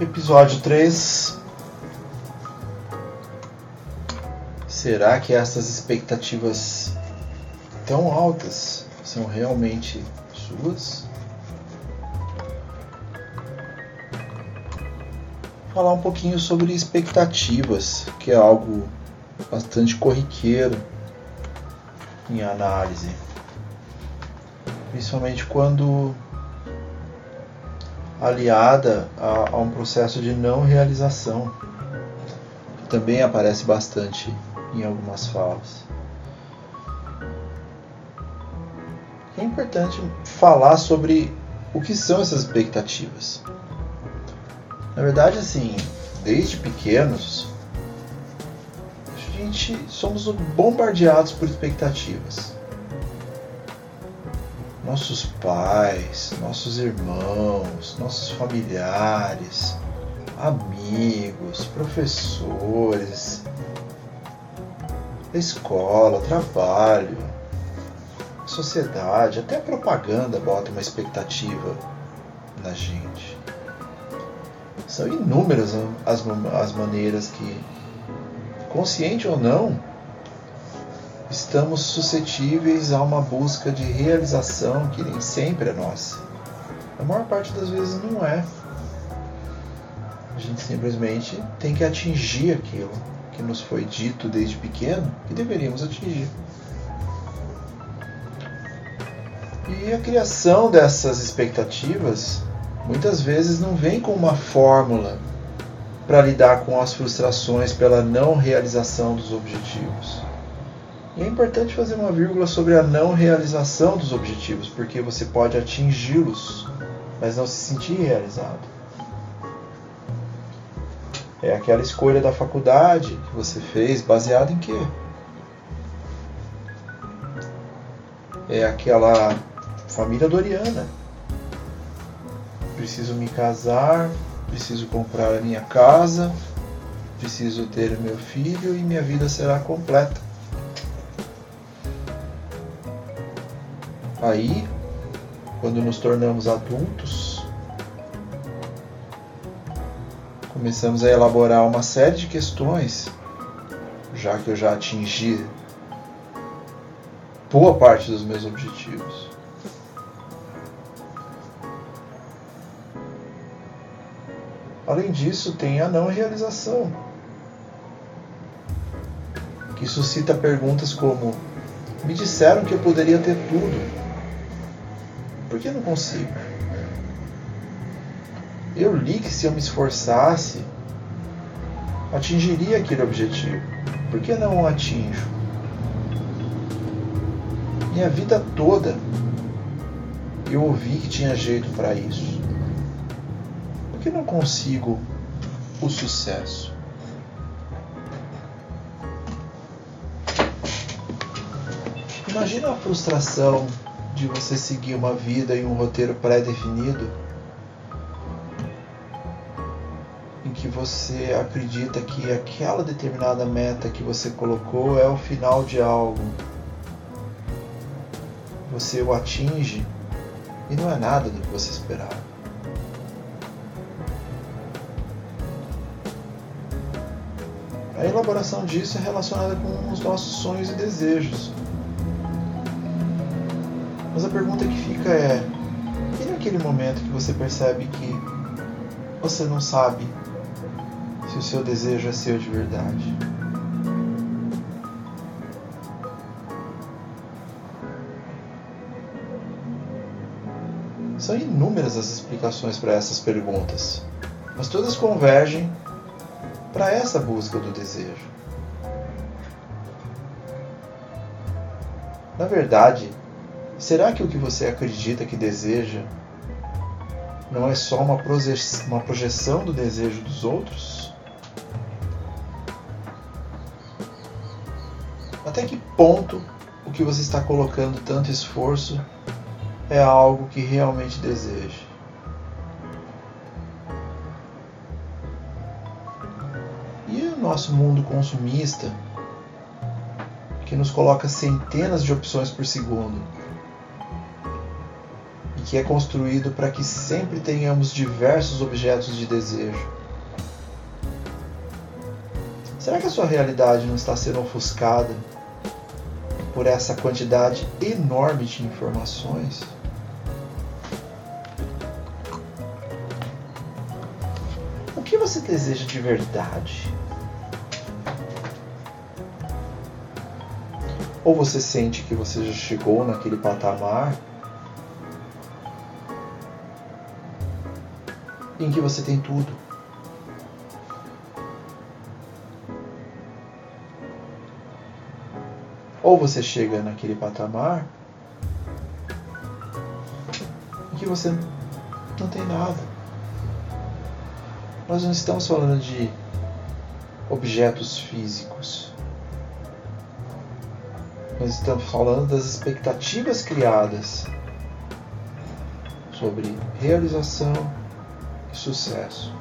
Episódio 3 Será que essas expectativas tão altas são realmente suas? Falar um pouquinho sobre expectativas, que é algo bastante corriqueiro em análise, principalmente quando aliada a, a um processo de não realização, que também aparece bastante em algumas falas. É importante falar sobre o que são essas expectativas. Na verdade, assim, desde pequenos, a gente somos bombardeados por expectativas nossos pais, nossos irmãos, nossos familiares, amigos, professores, escola, trabalho, sociedade, até a propaganda bota uma expectativa na gente. São inúmeras as, as maneiras que, consciente ou não, estamos suscetíveis a uma busca de realização que nem sempre é nossa. A maior parte das vezes não é. A gente simplesmente tem que atingir aquilo que nos foi dito desde pequeno que deveríamos atingir. E a criação dessas expectativas muitas vezes não vem com uma fórmula para lidar com as frustrações pela não realização dos objetivos. E é importante fazer uma vírgula sobre a não realização dos objetivos, porque você pode atingi-los, mas não se sentir realizado. É aquela escolha da faculdade que você fez baseado em quê? É aquela família doriana. Preciso me casar, preciso comprar a minha casa, preciso ter meu filho e minha vida será completa. Aí, quando nos tornamos adultos, começamos a elaborar uma série de questões, já que eu já atingi boa parte dos meus objetivos. Além disso, tem a não realização, que suscita perguntas como: me disseram que eu poderia ter tudo, por que não consigo? Eu li que se eu me esforçasse, atingiria aquele objetivo. Por que não o atinjo? Minha vida toda eu ouvi que tinha jeito para isso. Por que não consigo o sucesso? Imagina a frustração de você seguir uma vida em um roteiro pré-definido em que você acredita que aquela determinada meta que você colocou é o final de algo. Você o atinge e não é nada do que você esperava. A elaboração disso é relacionada com os nossos sonhos e desejos. Mas a pergunta que fica é: e naquele momento que você percebe que você não sabe se o seu desejo é seu de verdade? São inúmeras as explicações para essas perguntas, mas todas convergem para essa busca do desejo. Na verdade, Será que o que você acredita que deseja não é só uma projeção do desejo dos outros? Até que ponto o que você está colocando tanto esforço é algo que realmente deseja? E o nosso mundo consumista, que nos coloca centenas de opções por segundo que é construído para que sempre tenhamos diversos objetos de desejo. Será que a sua realidade não está sendo ofuscada por essa quantidade enorme de informações? O que você deseja de verdade? Ou você sente que você já chegou naquele patamar em que você tem tudo? Ou você chega naquele patamar em que você não tem nada. Nós não estamos falando de objetos físicos. Nós estamos falando das expectativas criadas sobre realização sucesso.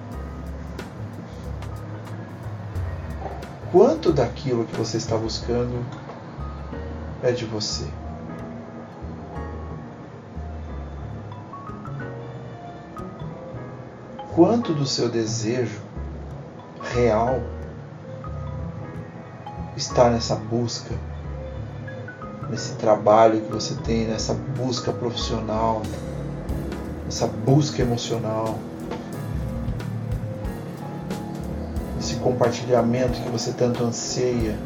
Quanto daquilo que você está buscando é de você? Quanto do seu desejo real está nessa busca nesse trabalho que você tem, nessa busca profissional, nessa busca emocional, esse compartilhamento que você tanto anseia,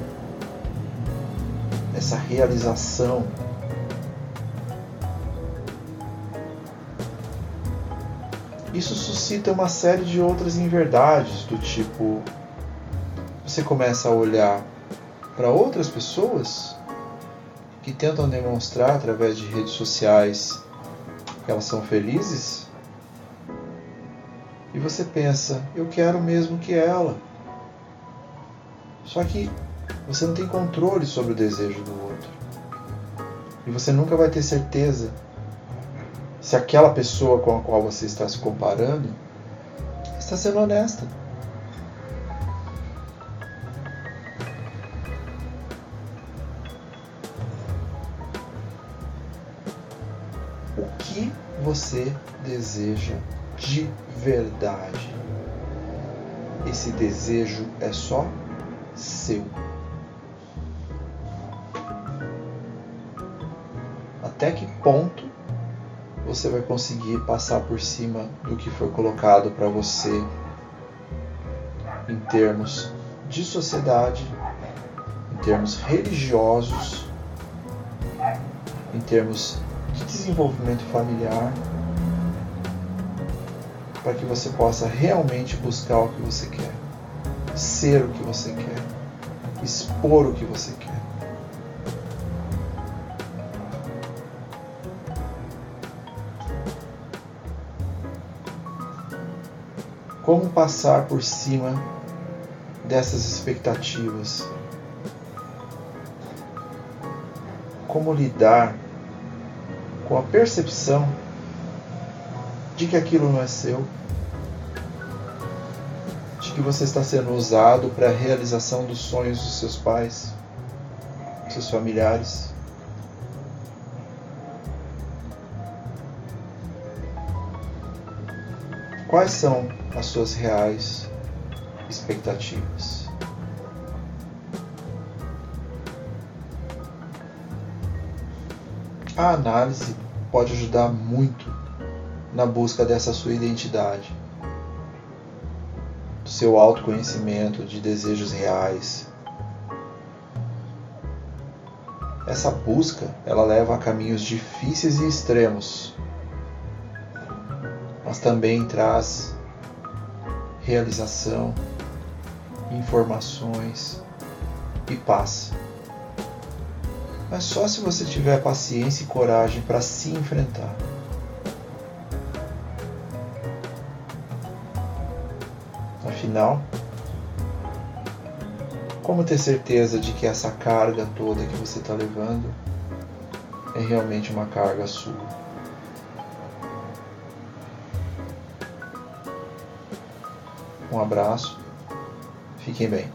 essa realização. Isso suscita uma série de outras inverdades, do tipo: você começa a olhar para outras pessoas que tentam demonstrar através de redes sociais que elas são felizes, e você pensa, eu quero mesmo que ela. Só que você não tem controle sobre o desejo do outro. E você nunca vai ter certeza se aquela pessoa com a qual você está se comparando está sendo honesta. você deseja de verdade. Esse desejo é só seu. Até que ponto você vai conseguir passar por cima do que foi colocado para você em termos de sociedade, em termos religiosos, em termos de desenvolvimento familiar, para que você possa realmente buscar o que você quer, ser o que você quer, expor o que você quer. Como passar por cima dessas expectativas? Como lidar com a percepção de que aquilo não é seu, de que você está sendo usado para a realização dos sonhos dos seus pais, dos seus familiares. Quais são as suas reais expectativas? A análise pode ajudar muito na busca dessa sua identidade, seu autoconhecimento, de desejos reais. Essa busca, ela leva a caminhos difíceis e extremos, mas também traz realização, informações e paz. Mas só se você tiver paciência e coragem para se enfrentar. Afinal, como ter certeza de que essa carga toda que você está levando é realmente uma carga sua? Um abraço, fiquem bem.